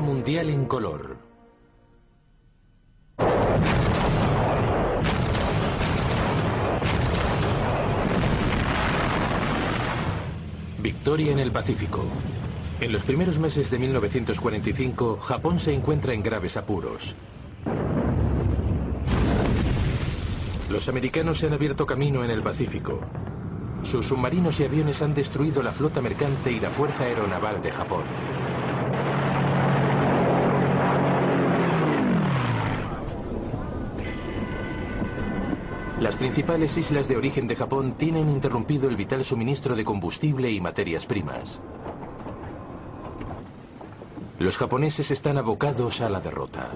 Mundial en color. Victoria en el Pacífico. En los primeros meses de 1945, Japón se encuentra en graves apuros. Los americanos se han abierto camino en el Pacífico. Sus submarinos y aviones han destruido la flota mercante y la Fuerza Aeronaval de Japón. Las principales islas de origen de Japón tienen interrumpido el vital suministro de combustible y materias primas. Los japoneses están abocados a la derrota.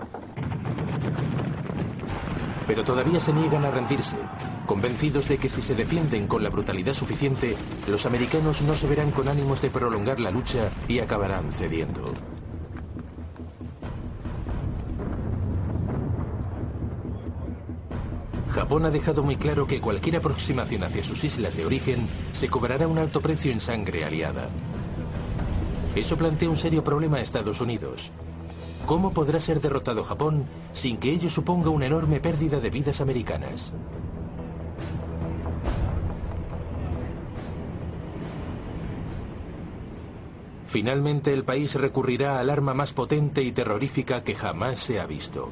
Pero todavía se niegan a rendirse, convencidos de que si se defienden con la brutalidad suficiente, los americanos no se verán con ánimos de prolongar la lucha y acabarán cediendo. Japón ha dejado muy claro que cualquier aproximación hacia sus islas de origen se cobrará un alto precio en sangre aliada. Eso plantea un serio problema a Estados Unidos. ¿Cómo podrá ser derrotado Japón sin que ello suponga una enorme pérdida de vidas americanas? Finalmente el país recurrirá al arma más potente y terrorífica que jamás se ha visto.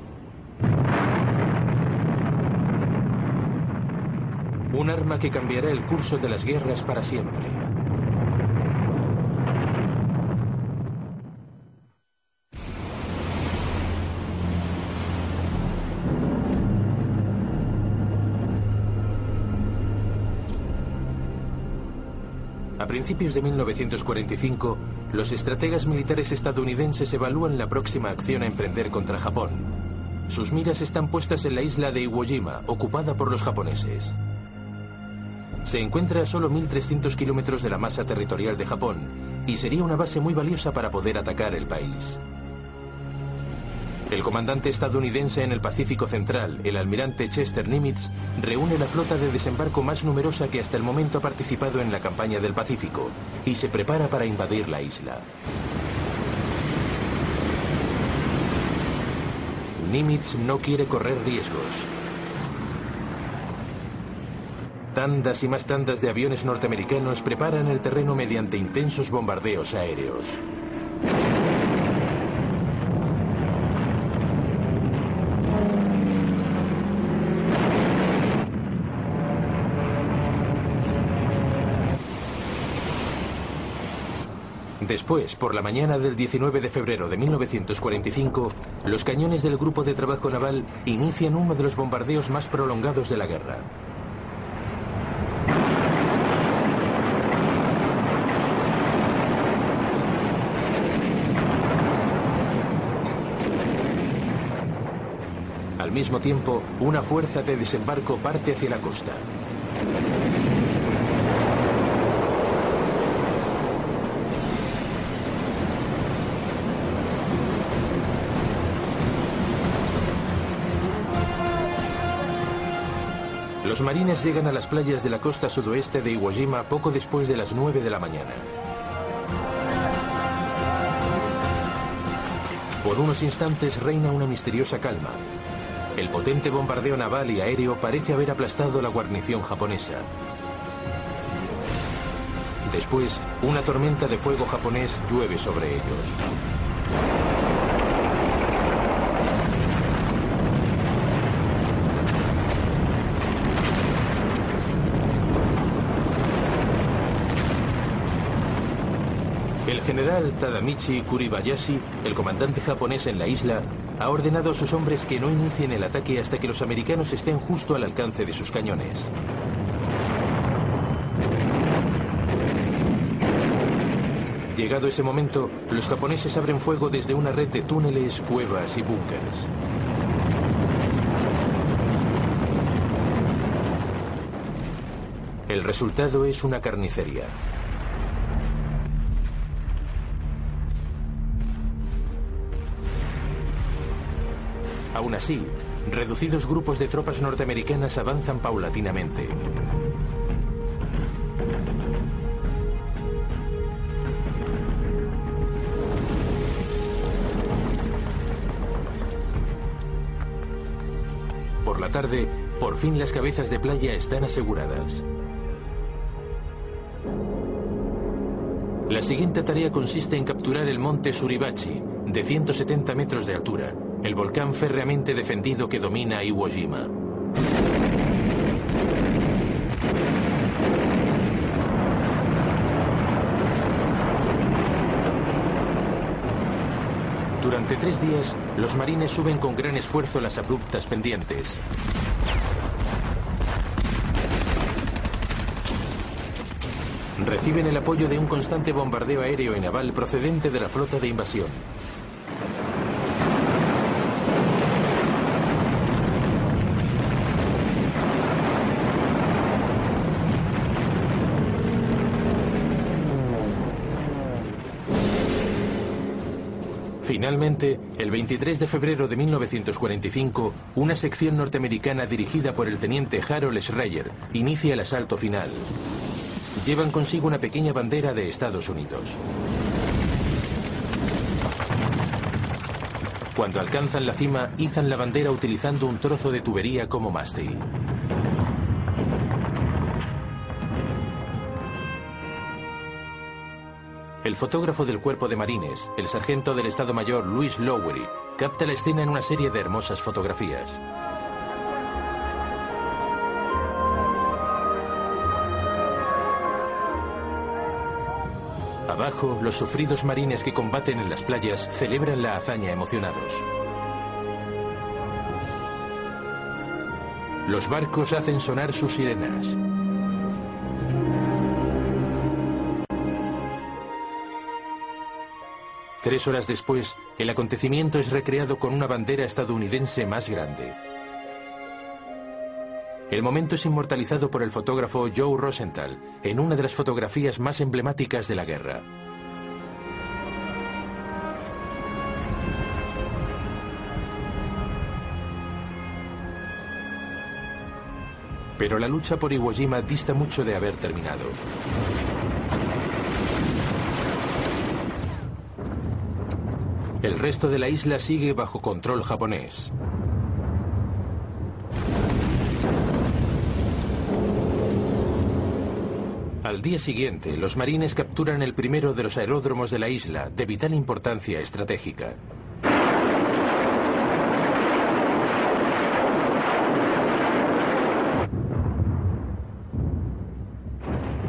Un arma que cambiará el curso de las guerras para siempre. A principios de 1945, los estrategas militares estadounidenses evalúan la próxima acción a emprender contra Japón. Sus miras están puestas en la isla de Iwo Jima, ocupada por los japoneses. Se encuentra a solo 1.300 kilómetros de la masa territorial de Japón y sería una base muy valiosa para poder atacar el país. El comandante estadounidense en el Pacífico Central, el almirante Chester Nimitz, reúne la flota de desembarco más numerosa que hasta el momento ha participado en la campaña del Pacífico y se prepara para invadir la isla. Nimitz no quiere correr riesgos. Tandas y más tandas de aviones norteamericanos preparan el terreno mediante intensos bombardeos aéreos. Después, por la mañana del 19 de febrero de 1945, los cañones del Grupo de Trabajo Naval inician uno de los bombardeos más prolongados de la guerra. Mismo tiempo, una fuerza de desembarco parte hacia la costa. Los marines llegan a las playas de la costa sudoeste de Iwo Jima poco después de las 9 de la mañana. Por unos instantes reina una misteriosa calma. El potente bombardeo naval y aéreo parece haber aplastado la guarnición japonesa. Después, una tormenta de fuego japonés llueve sobre ellos. El general Tadamichi Kuribayashi, el comandante japonés en la isla, ha ordenado a sus hombres que no inicien el ataque hasta que los americanos estén justo al alcance de sus cañones. Llegado ese momento, los japoneses abren fuego desde una red de túneles, cuevas y búnkers. El resultado es una carnicería. Aún así, reducidos grupos de tropas norteamericanas avanzan paulatinamente. Por la tarde, por fin las cabezas de playa están aseguradas. La siguiente tarea consiste en capturar el monte Suribachi, de 170 metros de altura, el volcán férreamente defendido que domina Iwo Jima. Durante tres días, los marines suben con gran esfuerzo las abruptas pendientes. Reciben el apoyo de un constante bombardeo aéreo y naval procedente de la flota de invasión. Finalmente, el 23 de febrero de 1945, una sección norteamericana dirigida por el teniente Harold Schreyer inicia el asalto final. Llevan consigo una pequeña bandera de Estados Unidos. Cuando alcanzan la cima, izan la bandera utilizando un trozo de tubería como mástil. El fotógrafo del cuerpo de marines, el sargento del Estado Mayor Louis Lowery, capta la escena en una serie de hermosas fotografías. Abajo, los sufridos marines que combaten en las playas celebran la hazaña emocionados. Los barcos hacen sonar sus sirenas. Tres horas después, el acontecimiento es recreado con una bandera estadounidense más grande. El momento es inmortalizado por el fotógrafo Joe Rosenthal en una de las fotografías más emblemáticas de la guerra. Pero la lucha por Iwo Jima dista mucho de haber terminado. El resto de la isla sigue bajo control japonés. Al día siguiente, los marines capturan el primero de los aeródromos de la isla, de vital importancia estratégica.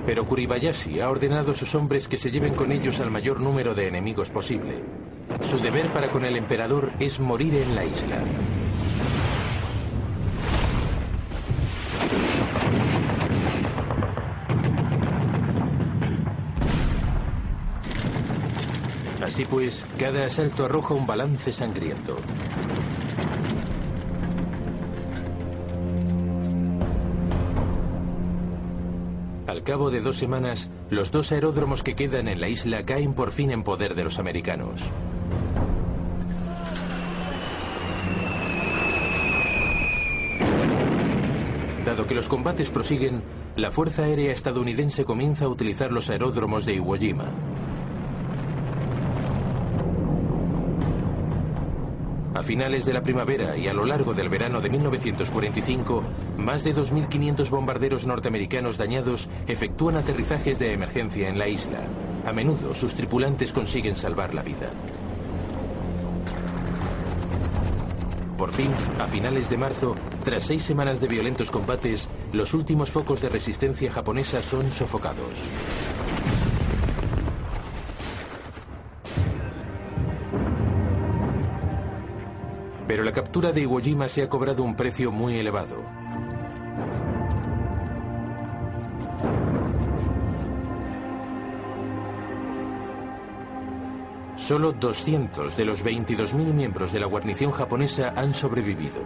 Pero Kuribayashi ha ordenado a sus hombres que se lleven con ellos al mayor número de enemigos posible. Su deber para con el emperador es morir en la isla. Así pues, cada asalto arroja un balance sangriento. Al cabo de dos semanas, los dos aeródromos que quedan en la isla caen por fin en poder de los americanos. Dado que los combates prosiguen, la Fuerza Aérea estadounidense comienza a utilizar los aeródromos de Iwo Jima. A finales de la primavera y a lo largo del verano de 1945, más de 2.500 bombarderos norteamericanos dañados efectúan aterrizajes de emergencia en la isla. A menudo sus tripulantes consiguen salvar la vida. Por fin, a finales de marzo, tras seis semanas de violentos combates, los últimos focos de resistencia japonesa son sofocados. Pero la captura de Iwo Jima se ha cobrado un precio muy elevado. Solo 200 de los 22.000 miembros de la guarnición japonesa han sobrevivido.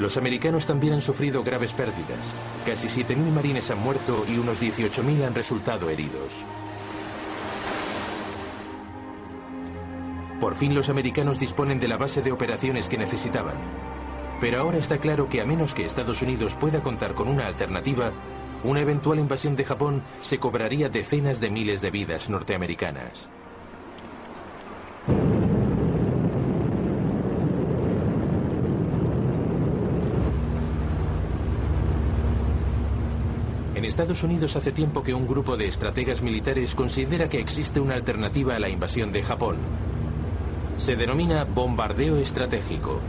Los americanos también han sufrido graves pérdidas. Casi 7.000 marines han muerto y unos 18.000 han resultado heridos. Por fin los americanos disponen de la base de operaciones que necesitaban. Pero ahora está claro que a menos que Estados Unidos pueda contar con una alternativa, una eventual invasión de Japón se cobraría decenas de miles de vidas norteamericanas. En Estados Unidos hace tiempo que un grupo de estrategas militares considera que existe una alternativa a la invasión de Japón. Se denomina bombardeo estratégico.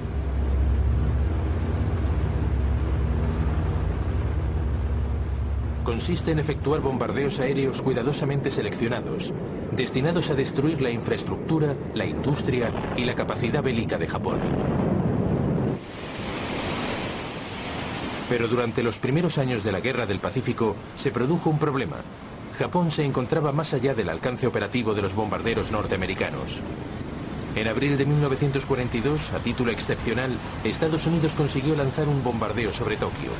consiste en efectuar bombardeos aéreos cuidadosamente seleccionados, destinados a destruir la infraestructura, la industria y la capacidad bélica de Japón. Pero durante los primeros años de la Guerra del Pacífico se produjo un problema. Japón se encontraba más allá del alcance operativo de los bombarderos norteamericanos. En abril de 1942, a título excepcional, Estados Unidos consiguió lanzar un bombardeo sobre Tokio.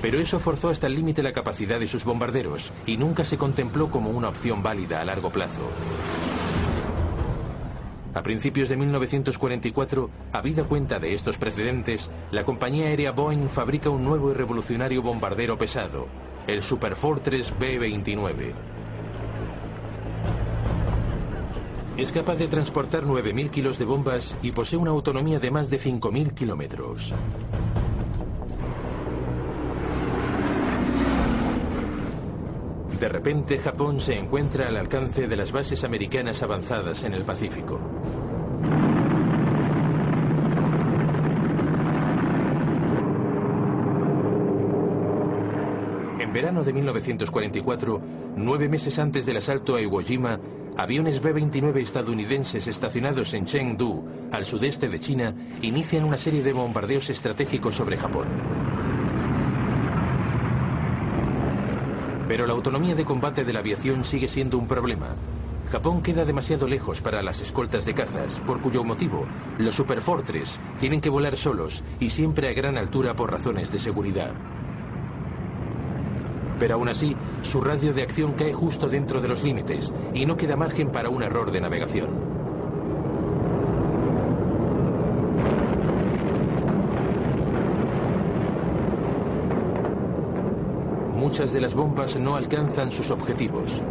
Pero eso forzó hasta el límite la capacidad de sus bombarderos y nunca se contempló como una opción válida a largo plazo. A principios de 1944, habida cuenta de estos precedentes, la compañía aérea Boeing fabrica un nuevo y revolucionario bombardero pesado, el Superfortress B-29. Es capaz de transportar 9.000 kilos de bombas y posee una autonomía de más de 5.000 kilómetros. De repente, Japón se encuentra al alcance de las bases americanas avanzadas en el Pacífico. En verano de 1944, nueve meses antes del asalto a Iwo Jima, aviones B-29 estadounidenses estacionados en Chengdu, al sudeste de China, inician una serie de bombardeos estratégicos sobre Japón. Pero la autonomía de combate de la aviación sigue siendo un problema. Japón queda demasiado lejos para las escoltas de cazas, por cuyo motivo los Superfortress tienen que volar solos y siempre a gran altura por razones de seguridad. Pero aún así, su radio de acción cae justo dentro de los límites y no queda margen para un error de navegación. Muchas de las bombas no alcanzan sus objetivos.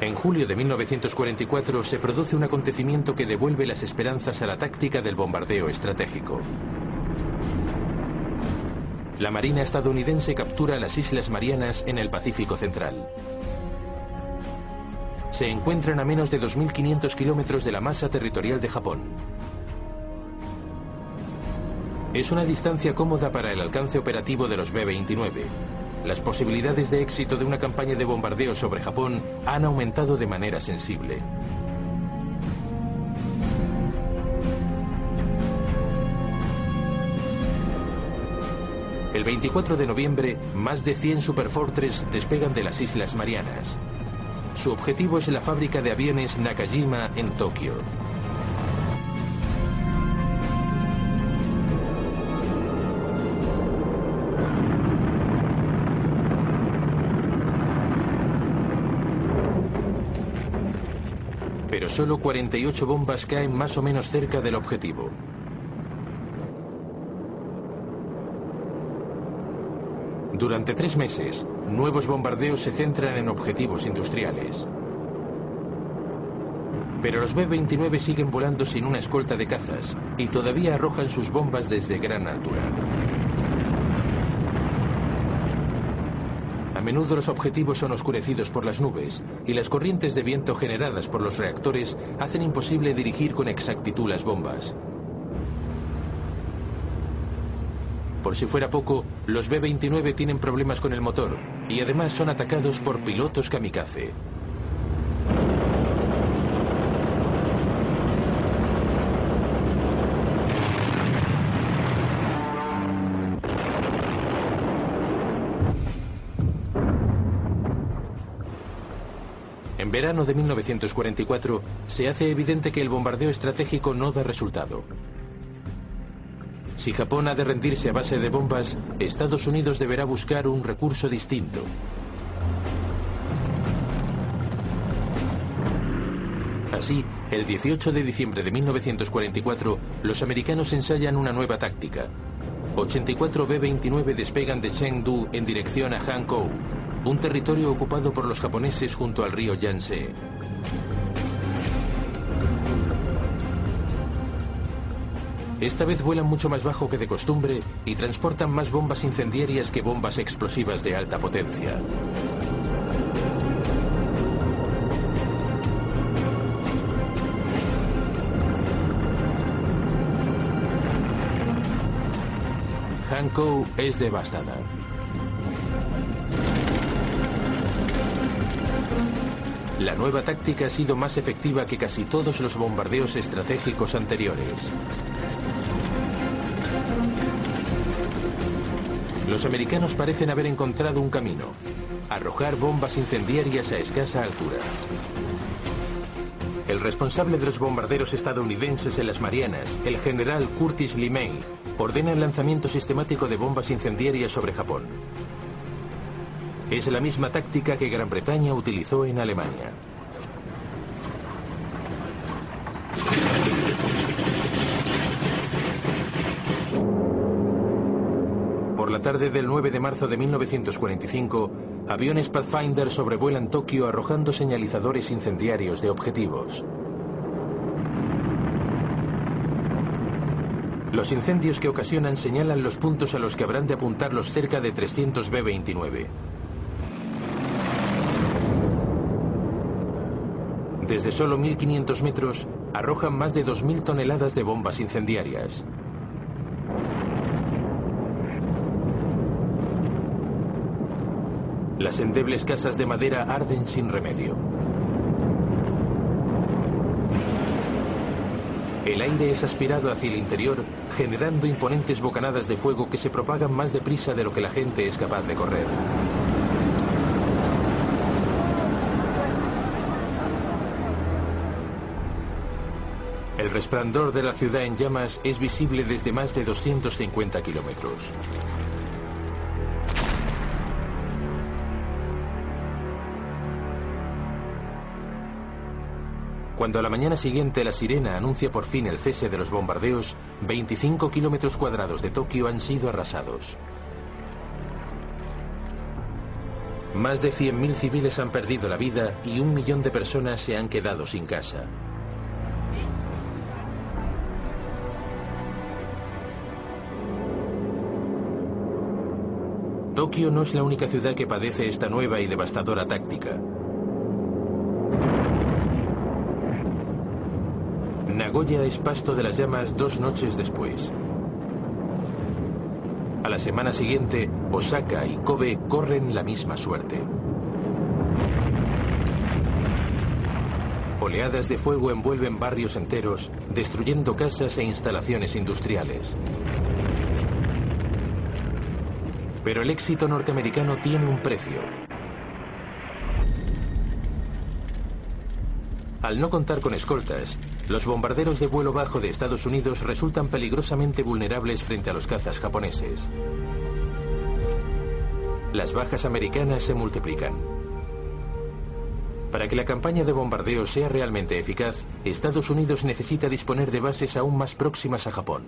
En julio de 1944 se produce un acontecimiento que devuelve las esperanzas a la táctica del bombardeo estratégico. La Marina estadounidense captura las Islas Marianas en el Pacífico Central. Se encuentran a menos de 2.500 kilómetros de la masa territorial de Japón. Es una distancia cómoda para el alcance operativo de los B-29. Las posibilidades de éxito de una campaña de bombardeo sobre Japón han aumentado de manera sensible. El 24 de noviembre, más de 100 Superfortress despegan de las Islas Marianas. Su objetivo es la fábrica de aviones Nakajima en Tokio. Solo 48 bombas caen más o menos cerca del objetivo. Durante tres meses, nuevos bombardeos se centran en objetivos industriales. Pero los B-29 siguen volando sin una escolta de cazas y todavía arrojan sus bombas desde gran altura. Menudo los objetivos son oscurecidos por las nubes y las corrientes de viento generadas por los reactores hacen imposible dirigir con exactitud las bombas. Por si fuera poco, los B-29 tienen problemas con el motor y además son atacados por pilotos kamikaze. Verano de 1944 se hace evidente que el bombardeo estratégico no da resultado. Si Japón ha de rendirse a base de bombas, Estados Unidos deberá buscar un recurso distinto. Así, el 18 de diciembre de 1944, los americanos ensayan una nueva táctica. 84 B-29 despegan de Chengdu en dirección a Hankou, un territorio ocupado por los japoneses junto al río Yangtze. Esta vez vuelan mucho más bajo que de costumbre y transportan más bombas incendiarias que bombas explosivas de alta potencia. Hankou es devastada. La nueva táctica ha sido más efectiva que casi todos los bombardeos estratégicos anteriores. Los americanos parecen haber encontrado un camino, arrojar bombas incendiarias a escasa altura. El responsable de los bombarderos estadounidenses en las Marianas, el general Curtis LeMay, ordena el lanzamiento sistemático de bombas incendiarias sobre Japón. Es la misma táctica que Gran Bretaña utilizó en Alemania. Por la tarde del 9 de marzo de 1945, aviones Pathfinder sobrevuelan Tokio arrojando señalizadores incendiarios de objetivos. Los incendios que ocasionan señalan los puntos a los que habrán de apuntar los cerca de 300 B-29. Desde solo 1.500 metros, arrojan más de 2.000 toneladas de bombas incendiarias. Las endebles casas de madera arden sin remedio. El aire es aspirado hacia el interior, generando imponentes bocanadas de fuego que se propagan más deprisa de lo que la gente es capaz de correr. El resplandor de la ciudad en llamas es visible desde más de 250 kilómetros. Cuando a la mañana siguiente la sirena anuncia por fin el cese de los bombardeos, 25 kilómetros cuadrados de Tokio han sido arrasados. Más de 100.000 civiles han perdido la vida y un millón de personas se han quedado sin casa. Tokio no es la única ciudad que padece esta nueva y devastadora táctica. Nagoya es pasto de las llamas dos noches después. A la semana siguiente, Osaka y Kobe corren la misma suerte. Oleadas de fuego envuelven barrios enteros, destruyendo casas e instalaciones industriales. Pero el éxito norteamericano tiene un precio. Al no contar con escoltas, los bombarderos de vuelo bajo de Estados Unidos resultan peligrosamente vulnerables frente a los cazas japoneses. Las bajas americanas se multiplican. Para que la campaña de bombardeo sea realmente eficaz, Estados Unidos necesita disponer de bases aún más próximas a Japón.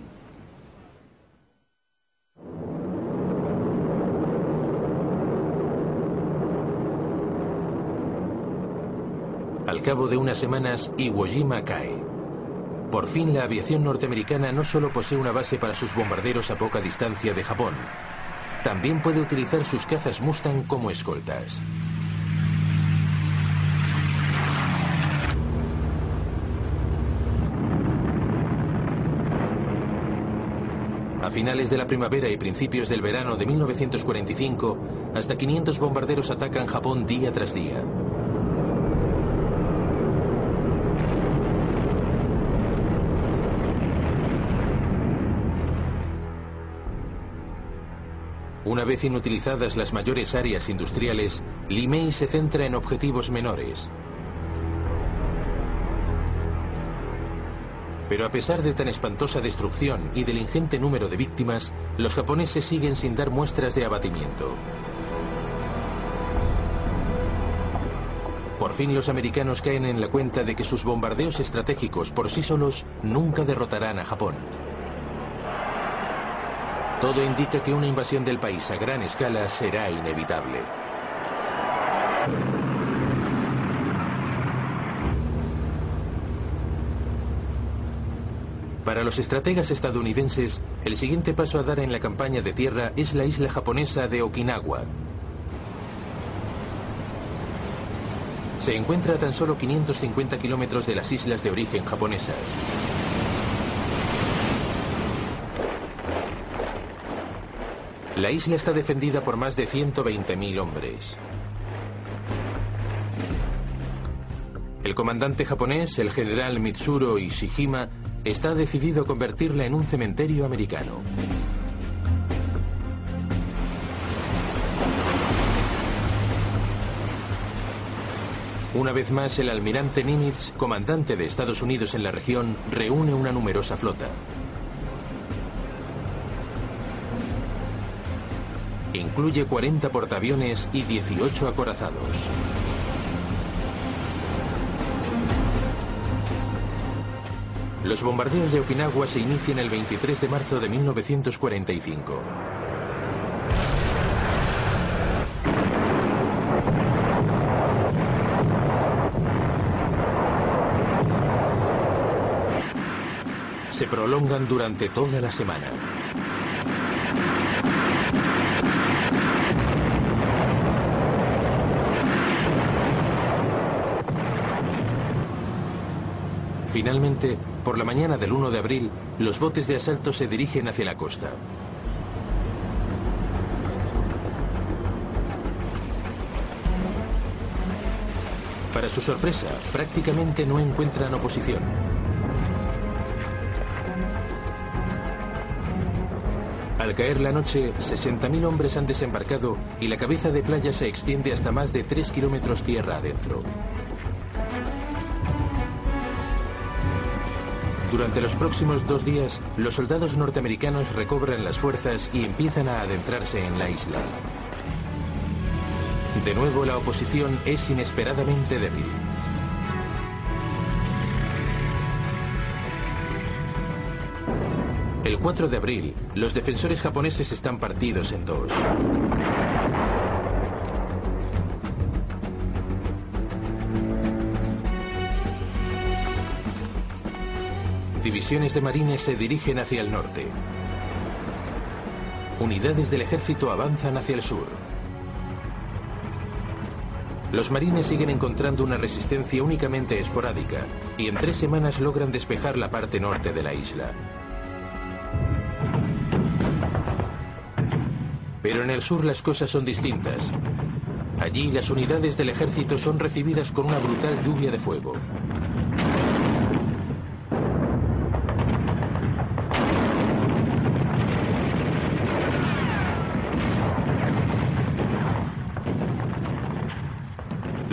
Cabo de unas semanas, Iwo Jima cae. Por fin la aviación norteamericana no solo posee una base para sus bombarderos a poca distancia de Japón, también puede utilizar sus cazas Mustang como escoltas. A finales de la primavera y principios del verano de 1945, hasta 500 bombarderos atacan Japón día tras día. Una vez inutilizadas las mayores áreas industriales, Limei se centra en objetivos menores, Pero a pesar de tan espantosa destrucción y del ingente número de víctimas, los japoneses siguen sin dar muestras de abatimiento. Por fin los americanos caen en la cuenta de que sus bombardeos estratégicos por sí solos nunca derrotarán a Japón. Todo indica que una invasión del país a gran escala será inevitable. Para los estrategas estadounidenses, el siguiente paso a dar en la campaña de tierra es la isla japonesa de Okinawa. Se encuentra a tan solo 550 kilómetros de las islas de origen japonesas. La isla está defendida por más de 120.000 hombres. El comandante japonés, el general Mitsuro Ishijima, está decidido a convertirla en un cementerio americano. Una vez más, el almirante Nimitz, comandante de Estados Unidos en la región, reúne una numerosa flota. Incluye 40 portaaviones y 18 acorazados. Los bombardeos de Okinawa se inician el 23 de marzo de 1945. Se prolongan durante toda la semana. Finalmente, por la mañana del 1 de abril, los botes de asalto se dirigen hacia la costa. Para su sorpresa, prácticamente no encuentran oposición. Al caer la noche, 60.000 hombres han desembarcado y la cabeza de playa se extiende hasta más de 3 kilómetros tierra adentro. Durante los próximos dos días, los soldados norteamericanos recobran las fuerzas y empiezan a adentrarse en la isla. De nuevo, la oposición es inesperadamente débil. El 4 de abril, los defensores japoneses están partidos en dos. Divisiones de marines se dirigen hacia el norte. Unidades del ejército avanzan hacia el sur. Los marines siguen encontrando una resistencia únicamente esporádica y en tres semanas logran despejar la parte norte de la isla. Pero en el sur las cosas son distintas. Allí las unidades del ejército son recibidas con una brutal lluvia de fuego.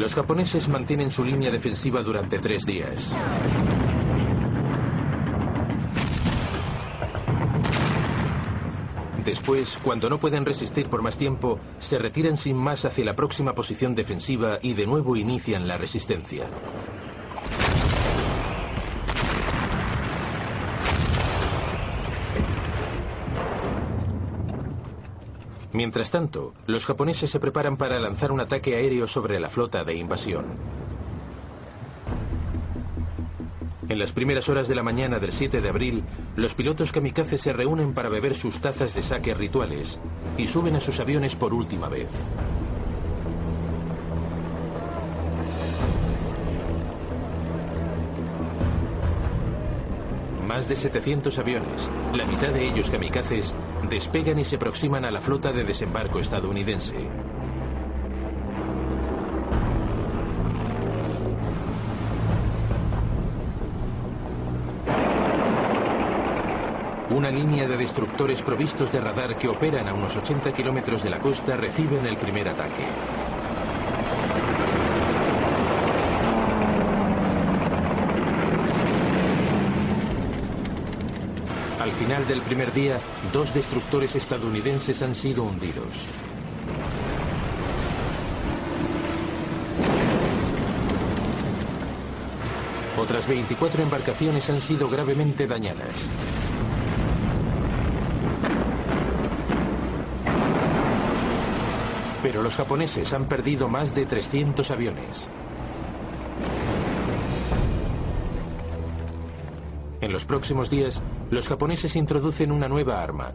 Los japoneses mantienen su línea defensiva durante tres días. Después, cuando no pueden resistir por más tiempo, se retiran sin más hacia la próxima posición defensiva y de nuevo inician la resistencia. Mientras tanto, los japoneses se preparan para lanzar un ataque aéreo sobre la flota de invasión. En las primeras horas de la mañana del 7 de abril, los pilotos kamikaze se reúnen para beber sus tazas de saque rituales y suben a sus aviones por última vez. Más de 700 aviones, la mitad de ellos kamikazes, despegan y se aproximan a la flota de desembarco estadounidense. Una línea de destructores provistos de radar que operan a unos 80 kilómetros de la costa reciben el primer ataque. Al final del primer día, dos destructores estadounidenses han sido hundidos. Otras 24 embarcaciones han sido gravemente dañadas. Pero los japoneses han perdido más de 300 aviones. En los próximos días, los japoneses introducen una nueva arma.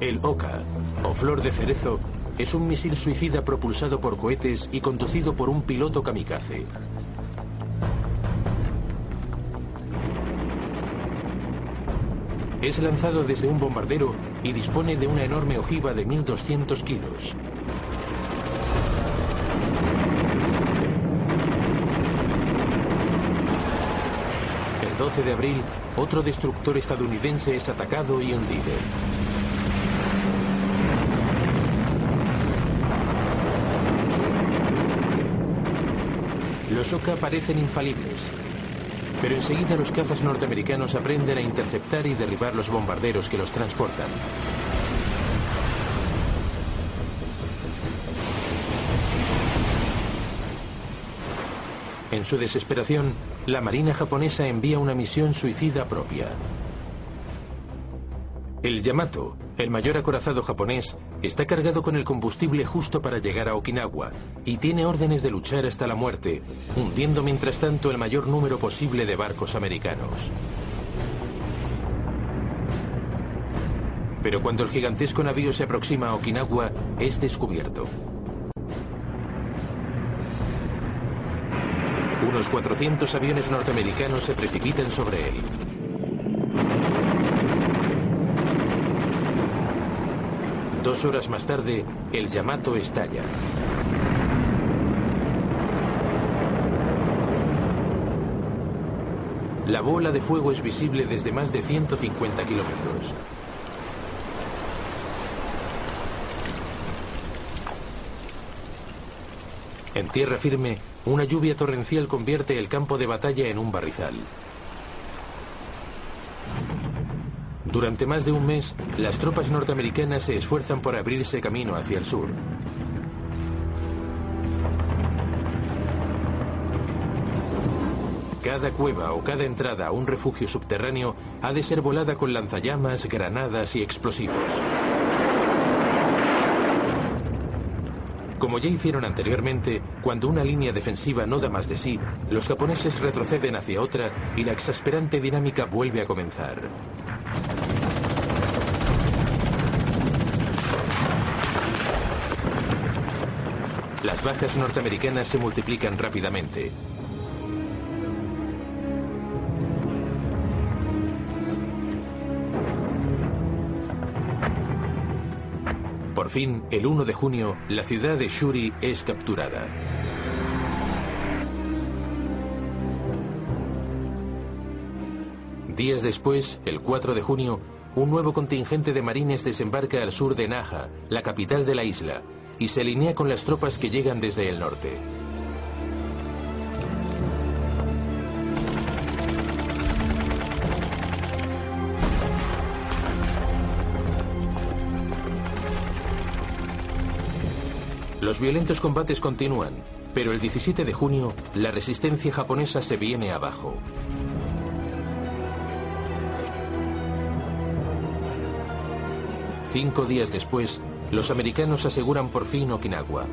El Oka, o flor de cerezo, es un misil suicida propulsado por cohetes y conducido por un piloto kamikaze. Es lanzado desde un bombardero y dispone de una enorme ojiva de 1.200 kilos. 12 de abril, otro destructor estadounidense es atacado y hundido. Los Oka parecen infalibles, pero enseguida los cazas norteamericanos aprenden a interceptar y derribar los bombarderos que los transportan. En su desesperación, la Marina japonesa envía una misión suicida propia. El Yamato, el mayor acorazado japonés, está cargado con el combustible justo para llegar a Okinawa y tiene órdenes de luchar hasta la muerte, hundiendo mientras tanto el mayor número posible de barcos americanos. Pero cuando el gigantesco navío se aproxima a Okinawa, es descubierto. Unos 400 aviones norteamericanos se precipitan sobre él. Dos horas más tarde, el Yamato estalla. La bola de fuego es visible desde más de 150 kilómetros. En tierra firme, una lluvia torrencial convierte el campo de batalla en un barrizal. Durante más de un mes, las tropas norteamericanas se esfuerzan por abrirse camino hacia el sur. Cada cueva o cada entrada a un refugio subterráneo ha de ser volada con lanzallamas, granadas y explosivos. Como ya hicieron anteriormente, cuando una línea defensiva no da más de sí, los japoneses retroceden hacia otra y la exasperante dinámica vuelve a comenzar. Las bajas norteamericanas se multiplican rápidamente. Por fin, el 1 de junio, la ciudad de Shuri es capturada. Días después, el 4 de junio, un nuevo contingente de marines desembarca al sur de Naha, la capital de la isla, y se alinea con las tropas que llegan desde el norte. Los violentos combates continúan, pero el 17 de junio la resistencia japonesa se viene abajo. Cinco días después, los americanos aseguran por fin Okinawa.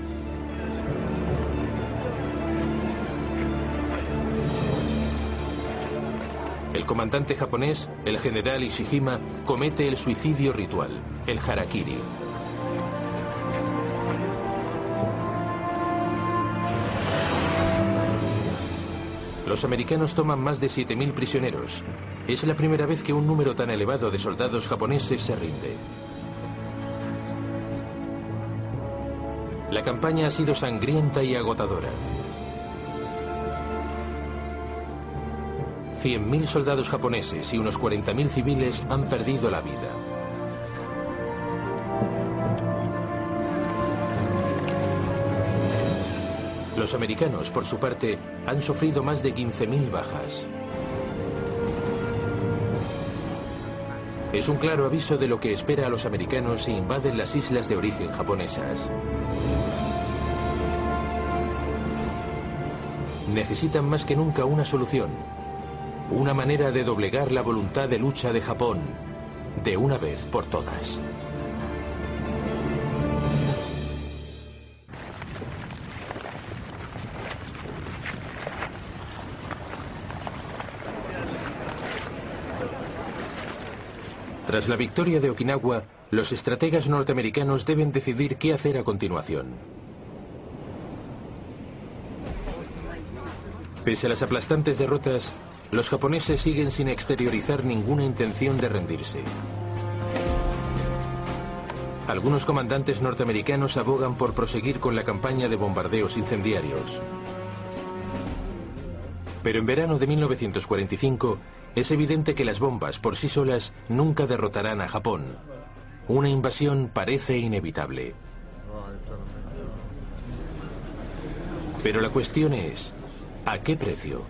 El comandante japonés, el general Ishihima, comete el suicidio ritual, el harakiri. Los americanos toman más de 7.000 prisioneros. Es la primera vez que un número tan elevado de soldados japoneses se rinde. La campaña ha sido sangrienta y agotadora. 100.000 soldados japoneses y unos 40.000 civiles han perdido la vida. Los americanos, por su parte, han sufrido más de 15.000 bajas. Es un claro aviso de lo que espera a los americanos si invaden las islas de origen japonesas. Necesitan más que nunca una solución, una manera de doblegar la voluntad de lucha de Japón, de una vez por todas. Tras la victoria de Okinawa, los estrategas norteamericanos deben decidir qué hacer a continuación. Pese a las aplastantes derrotas, los japoneses siguen sin exteriorizar ninguna intención de rendirse. Algunos comandantes norteamericanos abogan por proseguir con la campaña de bombardeos incendiarios. Pero en verano de 1945 es evidente que las bombas por sí solas nunca derrotarán a Japón. Una invasión parece inevitable. Pero la cuestión es, ¿a qué precio?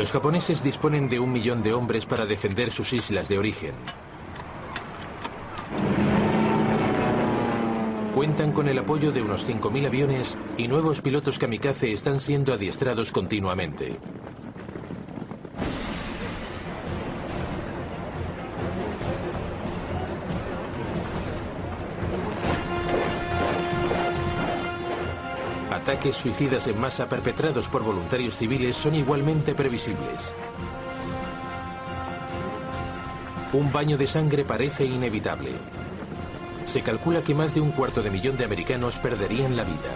Los japoneses disponen de un millón de hombres para defender sus islas de origen. Cuentan con el apoyo de unos 5.000 aviones y nuevos pilotos kamikaze están siendo adiestrados continuamente. Ataques suicidas en masa perpetrados por voluntarios civiles son igualmente previsibles. Un baño de sangre parece inevitable. Se calcula que más de un cuarto de millón de americanos perderían la vida.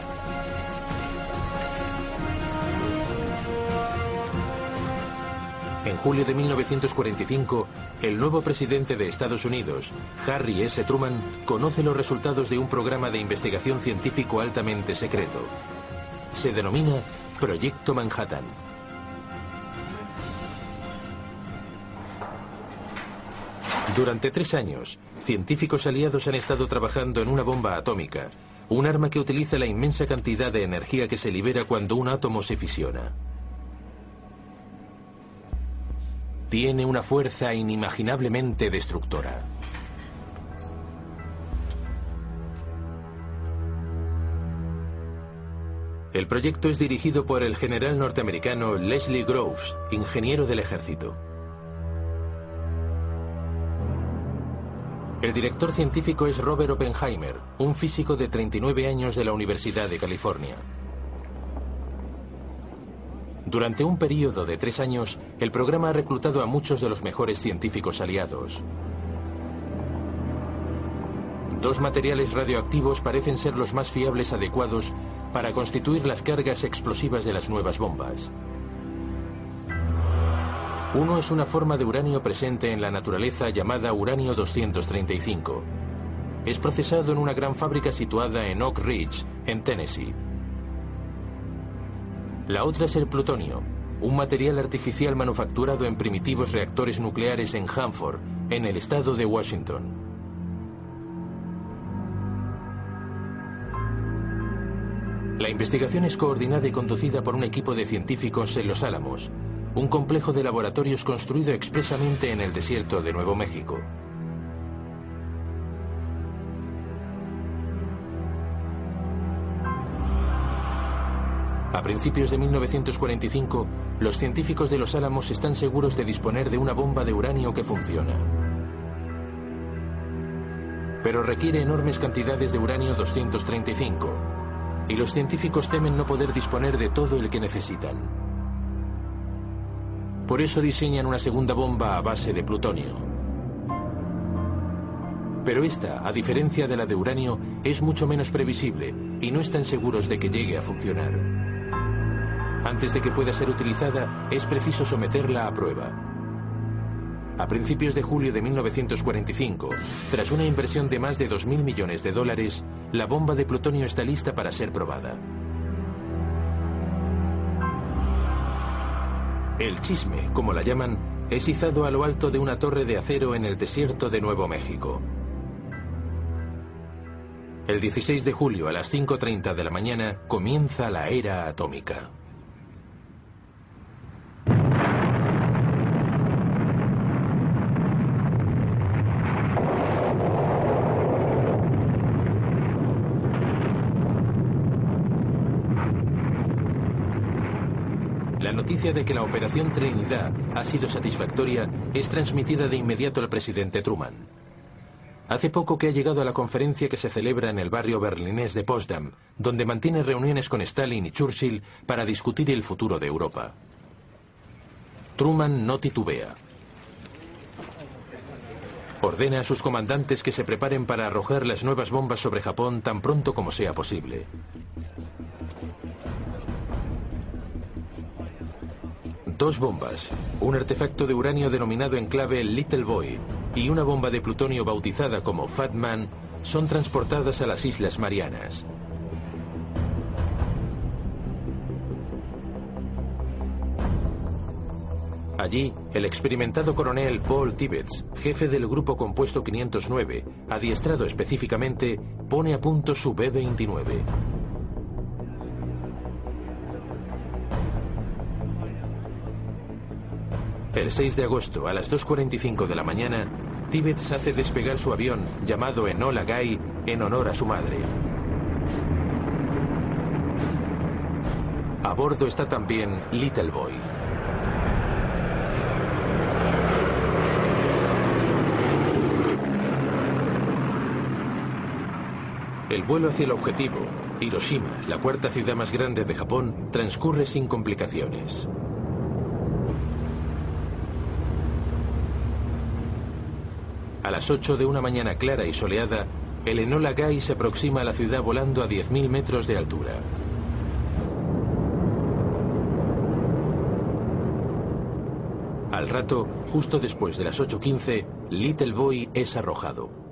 En julio de 1945, el nuevo presidente de Estados Unidos, Harry S. Truman, conoce los resultados de un programa de investigación científico altamente secreto. Se denomina Proyecto Manhattan. Durante tres años, científicos aliados han estado trabajando en una bomba atómica, un arma que utiliza la inmensa cantidad de energía que se libera cuando un átomo se fisiona. Tiene una fuerza inimaginablemente destructora. El proyecto es dirigido por el general norteamericano Leslie Groves, ingeniero del ejército. El director científico es Robert Oppenheimer, un físico de 39 años de la Universidad de California. Durante un periodo de tres años, el programa ha reclutado a muchos de los mejores científicos aliados. Dos materiales radioactivos parecen ser los más fiables adecuados para constituir las cargas explosivas de las nuevas bombas. Uno es una forma de uranio presente en la naturaleza llamada uranio 235. Es procesado en una gran fábrica situada en Oak Ridge, en Tennessee. La otra es el plutonio, un material artificial manufacturado en primitivos reactores nucleares en Hanford, en el estado de Washington. La investigación es coordinada y conducida por un equipo de científicos en Los Álamos, un complejo de laboratorios construido expresamente en el desierto de Nuevo México. A principios de 1945, los científicos de Los Álamos están seguros de disponer de una bomba de uranio que funciona. pero requiere enormes cantidades de uranio 235, y los científicos temen no poder disponer de todo el que necesitan. Por eso diseñan una segunda bomba a base de plutonio. Pero esta, a diferencia de la de uranio, es mucho menos previsible y no están seguros de que llegue a funcionar. Antes de que pueda ser utilizada, es preciso someterla a prueba. A principios de julio de 1945, tras una inversión de más de 2.000 millones de dólares, la bomba de plutonio está lista para ser probada. El chisme, como la llaman, es izado a lo alto de una torre de acero en el desierto de Nuevo México. El 16 de julio a las 5.30 de la mañana comienza la era atómica. Noticia de que la operación Trinidad ha sido satisfactoria es transmitida de inmediato al presidente Truman. Hace poco que ha llegado a la conferencia que se celebra en el barrio berlinés de Potsdam, donde mantiene reuniones con Stalin y Churchill para discutir el futuro de Europa. Truman no titubea. Ordena a sus comandantes que se preparen para arrojar las nuevas bombas sobre Japón tan pronto como sea posible. Dos bombas, un artefacto de uranio denominado en clave Little Boy y una bomba de plutonio bautizada como Fat Man son transportadas a las Islas Marianas. Allí, el experimentado coronel Paul Tibbets, jefe del grupo compuesto 509, adiestrado específicamente, pone a punto su B-29. El 6 de agosto, a las 2.45 de la mañana, Tibbets hace despegar su avión, llamado Enola Gay, en honor a su madre. A bordo está también Little Boy. El vuelo hacia el objetivo, Hiroshima, la cuarta ciudad más grande de Japón, transcurre sin complicaciones. A las 8 de una mañana clara y soleada, el Enola Gay se aproxima a la ciudad volando a 10.000 metros de altura. Al rato, justo después de las 8.15, Little Boy es arrojado.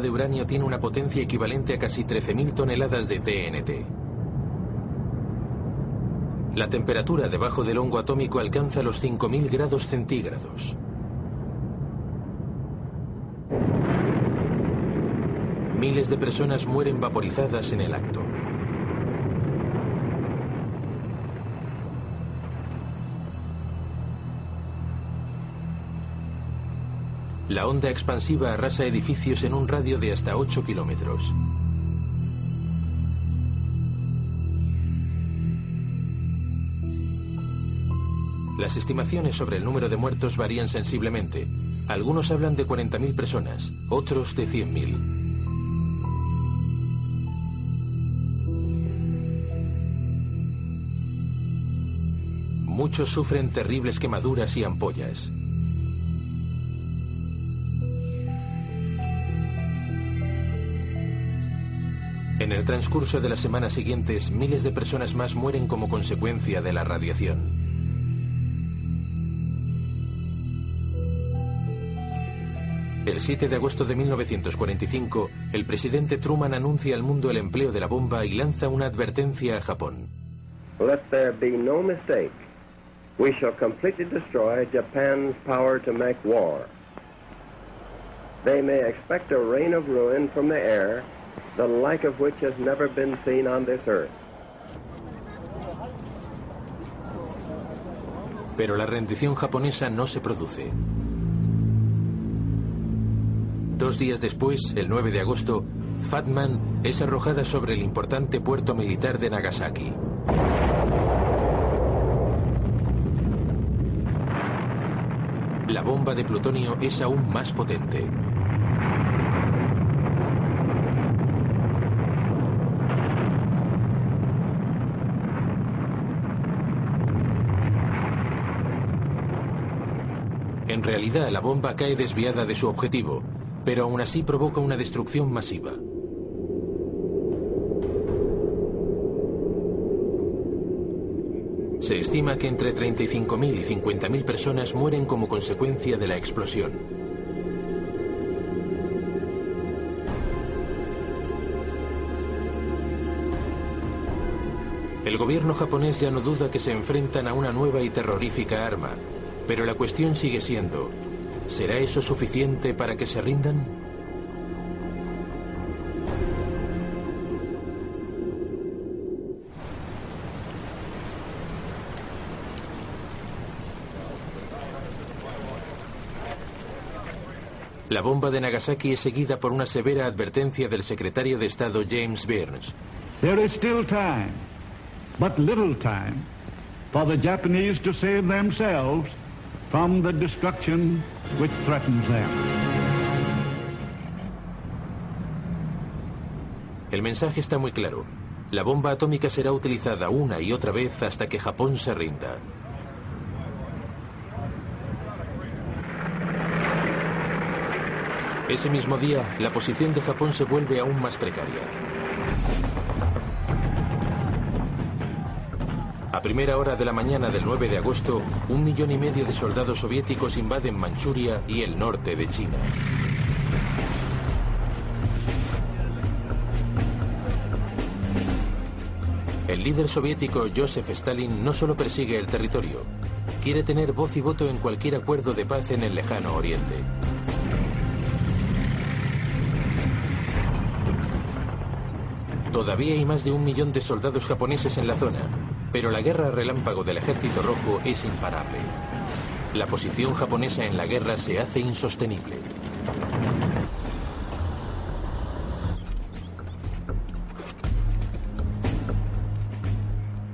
De uranio tiene una potencia equivalente a casi 13.000 toneladas de TNT. La temperatura debajo del hongo atómico alcanza los 5.000 grados centígrados. Miles de personas mueren vaporizadas en el acto. La onda expansiva arrasa edificios en un radio de hasta 8 kilómetros. Las estimaciones sobre el número de muertos varían sensiblemente. Algunos hablan de 40.000 personas, otros de 100.000. Muchos sufren terribles quemaduras y ampollas. Transcurso de las semanas siguientes, miles de personas más mueren como consecuencia de la radiación. El 7 de agosto de 1945, el presidente Truman anuncia al mundo el empleo de la bomba y lanza una advertencia a Japón. Let there be no mistake. We shall completely destroy Japan's power to make war. They may expect a rain of ruin from the air the like of which has never been seen on this earth. Pero la rendición japonesa no se produce. Dos días después, el 9 de agosto, Fatman es arrojada sobre el importante puerto militar de Nagasaki. La bomba de plutonio es aún más potente. En realidad, la bomba cae desviada de su objetivo, pero aún así provoca una destrucción masiva. Se estima que entre 35.000 y 50.000 personas mueren como consecuencia de la explosión. El gobierno japonés ya no duda que se enfrentan a una nueva y terrorífica arma, pero la cuestión sigue siendo, ¿será eso suficiente para que se rindan? La bomba de Nagasaki es seguida por una severa advertencia del secretario de Estado James Byrnes. There is still time, but little time, for the Japanese to save themselves from the destruction which threatens them. El mensaje está muy claro. La bomba atómica será utilizada una y otra vez hasta que Japón se rinda. Ese mismo día, la posición de Japón se vuelve aún más precaria. A primera hora de la mañana del 9 de agosto, un millón y medio de soldados soviéticos invaden Manchuria y el norte de China. El líder soviético Joseph Stalin no solo persigue el territorio, quiere tener voz y voto en cualquier acuerdo de paz en el lejano oriente. Todavía hay más de un millón de soldados japoneses en la zona, pero la guerra relámpago del ejército rojo es imparable. La posición japonesa en la guerra se hace insostenible.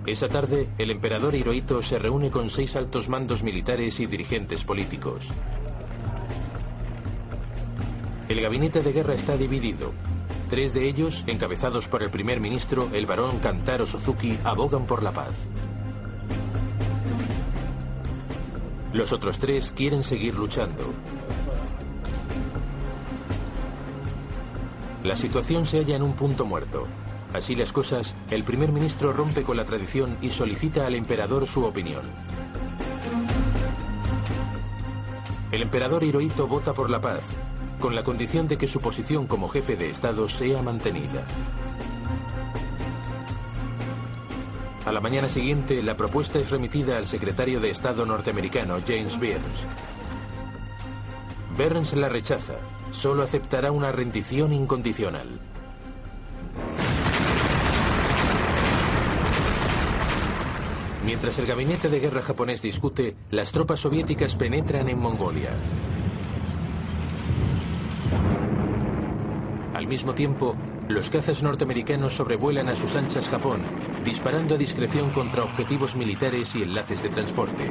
Esa tarde, el emperador Hirohito se reúne con seis altos mandos militares y dirigentes políticos. El gabinete de guerra está dividido. Tres de ellos, encabezados por el primer ministro, el barón Kantaro Suzuki, abogan por la paz. Los otros tres quieren seguir luchando. La situación se halla en un punto muerto. Así las cosas, el primer ministro rompe con la tradición y solicita al emperador su opinión. El emperador Hirohito vota por la paz, con la condición de que su posición como jefe de Estado sea mantenida. A la mañana siguiente, la propuesta es remitida al secretario de Estado norteamericano, James Byrnes. Burns la rechaza. Solo aceptará una rendición incondicional. Mientras el gabinete de guerra japonés discute, las tropas soviéticas penetran en Mongolia. Mismo tiempo, los cazas norteamericanos sobrevuelan a sus anchas Japón, disparando a discreción contra objetivos militares y enlaces de transporte.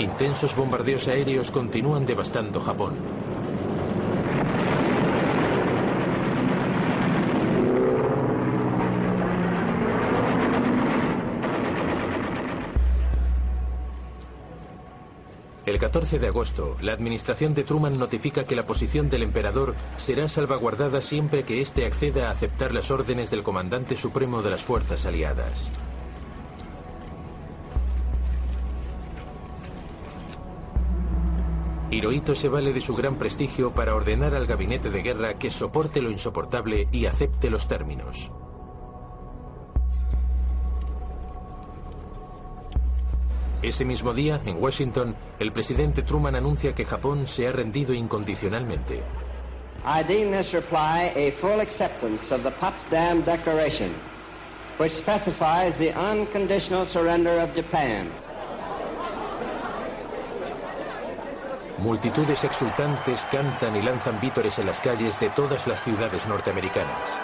Intensos bombardeos aéreos continúan devastando Japón. 14 de agosto, la administración de Truman notifica que la posición del emperador será salvaguardada siempre que éste acceda a aceptar las órdenes del comandante supremo de las fuerzas aliadas. Hirohito se vale de su gran prestigio para ordenar al gabinete de guerra que soporte lo insoportable y acepte los términos. Ese mismo día, en Washington, el presidente Truman anuncia que Japón se ha rendido incondicionalmente. I deem this reply a full acceptance of the Potsdam Declaration which specifies the unconditional surrender of Japan. Multitudes exultantes cantan y lanzan vítores en las calles de todas las ciudades norteamericanas.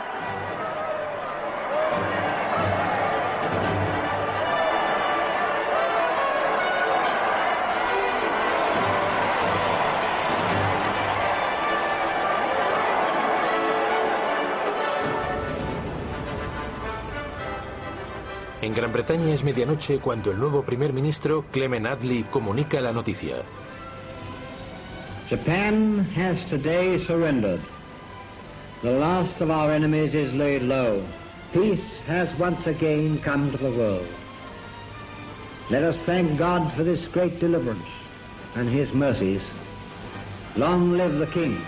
En Gran Bretaña es medianoche cuando el nuevo primer ministro, Clement Attlee, comunica la noticia. Japan has today surrendered. The last of our enemies is laid low. Peace has once again come to the world. Let us thank God for this great deliverance and his mercies. Long live the King.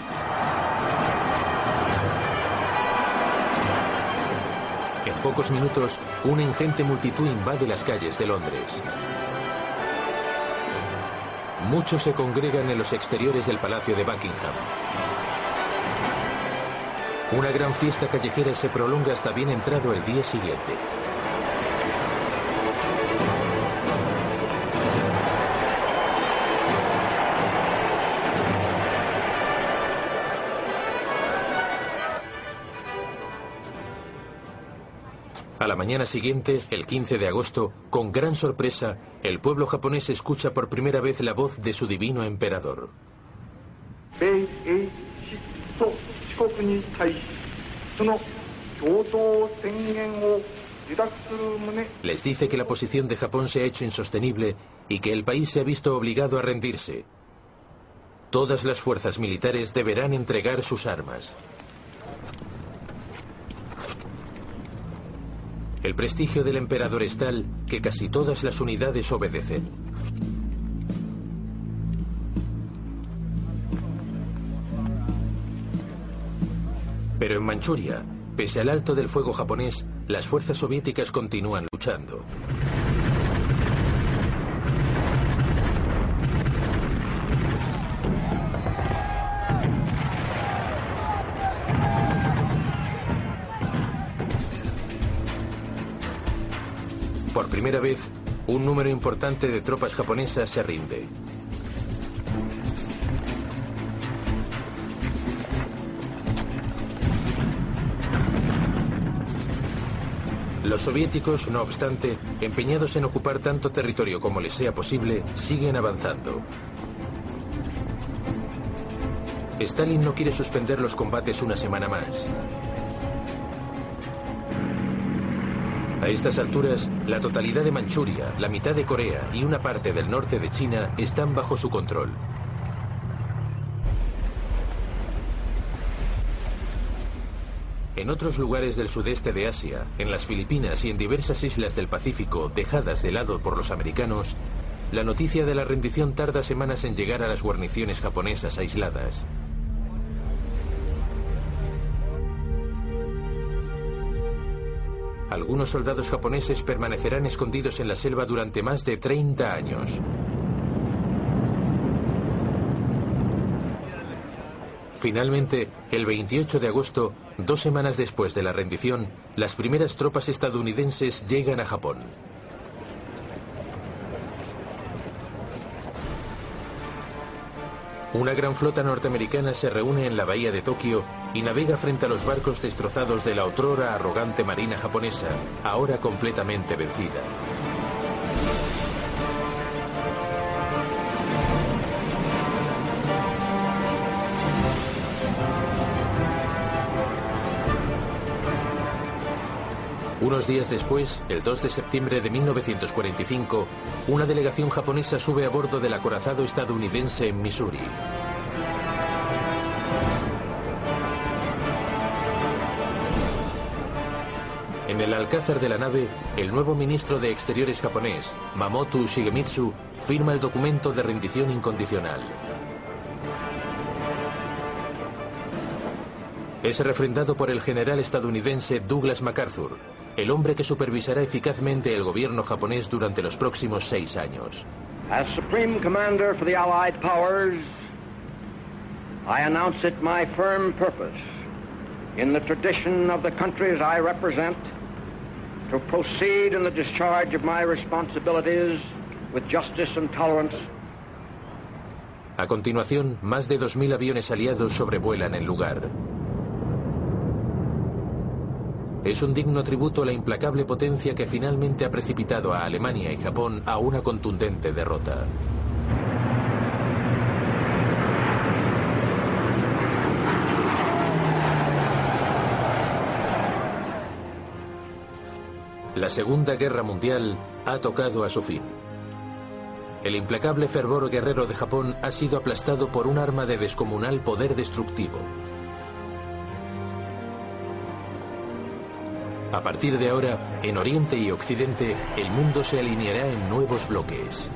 Pocos minutos, una ingente multitud invade las calles de Londres. Muchos se congregan en los exteriores del Palacio de Buckingham. Una gran fiesta callejera se prolonga hasta bien entrado el día siguiente. A la mañana siguiente, el 15 de agosto, con gran sorpresa, el pueblo japonés escucha por primera vez la voz de su divino emperador. Les dice que la posición de Japón se ha hecho insostenible y que el país se ha visto obligado a rendirse. Todas las fuerzas militares deberán entregar sus armas. El prestigio del emperador es tal que casi todas las unidades obedecen. Pero en Manchuria, pese al alto del fuego japonés, las fuerzas soviéticas continúan luchando. Primera vez, un número importante de tropas japonesas se rinde. Los soviéticos, no obstante, empeñados en ocupar tanto territorio como les sea posible, siguen avanzando. Stalin no quiere suspender los combates una semana más. A estas alturas, la totalidad de Manchuria, la mitad de Corea y una parte del norte de China están bajo su control. En otros lugares del sudeste de Asia, en las Filipinas y en diversas islas del Pacífico dejadas de lado por los americanos, la noticia de la rendición tarda semanas en llegar a las guarniciones japonesas aisladas. Algunos soldados japoneses permanecerán escondidos en la selva durante más de 30 años. Finalmente, el 28 de agosto, dos semanas después de la rendición, las primeras tropas estadounidenses llegan a Japón. Una gran flota norteamericana se reúne en la bahía de Tokio y navega frente a los barcos destrozados de la otrora arrogante marina japonesa, ahora completamente vencida. Unos días después, el 2 de septiembre de 1945, una delegación japonesa sube a bordo del acorazado estadounidense en Missouri. En el alcázar de la nave, el nuevo ministro de Exteriores japonés, Mamoto Shigemitsu, firma el documento de rendición incondicional. Es refrendado por el general estadounidense Douglas MacArthur, el hombre que supervisará eficazmente el gobierno japonés durante los próximos seis años. As Supreme Commander for the Allied Powers, I announce it my firm purpose, in the tradition of the countries I represent, to proceed in the discharge of my responsibilities with justice and tolerance. A continuación, más de 2.000 aviones aliados sobrevuelan el lugar. Es un digno tributo a la implacable potencia que finalmente ha precipitado a Alemania y Japón a una contundente derrota. La Segunda Guerra Mundial ha tocado a su fin. El implacable fervor guerrero de Japón ha sido aplastado por un arma de descomunal poder destructivo. A partir de ahora, en Oriente y Occidente, el mundo se alineará en nuevos bloques.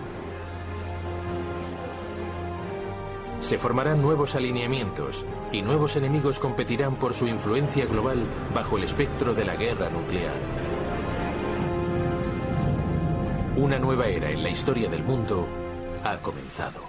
Se formarán nuevos alineamientos y nuevos enemigos competirán por su influencia global bajo el espectro de la guerra nuclear. Una nueva era en la historia del mundo ha comenzado.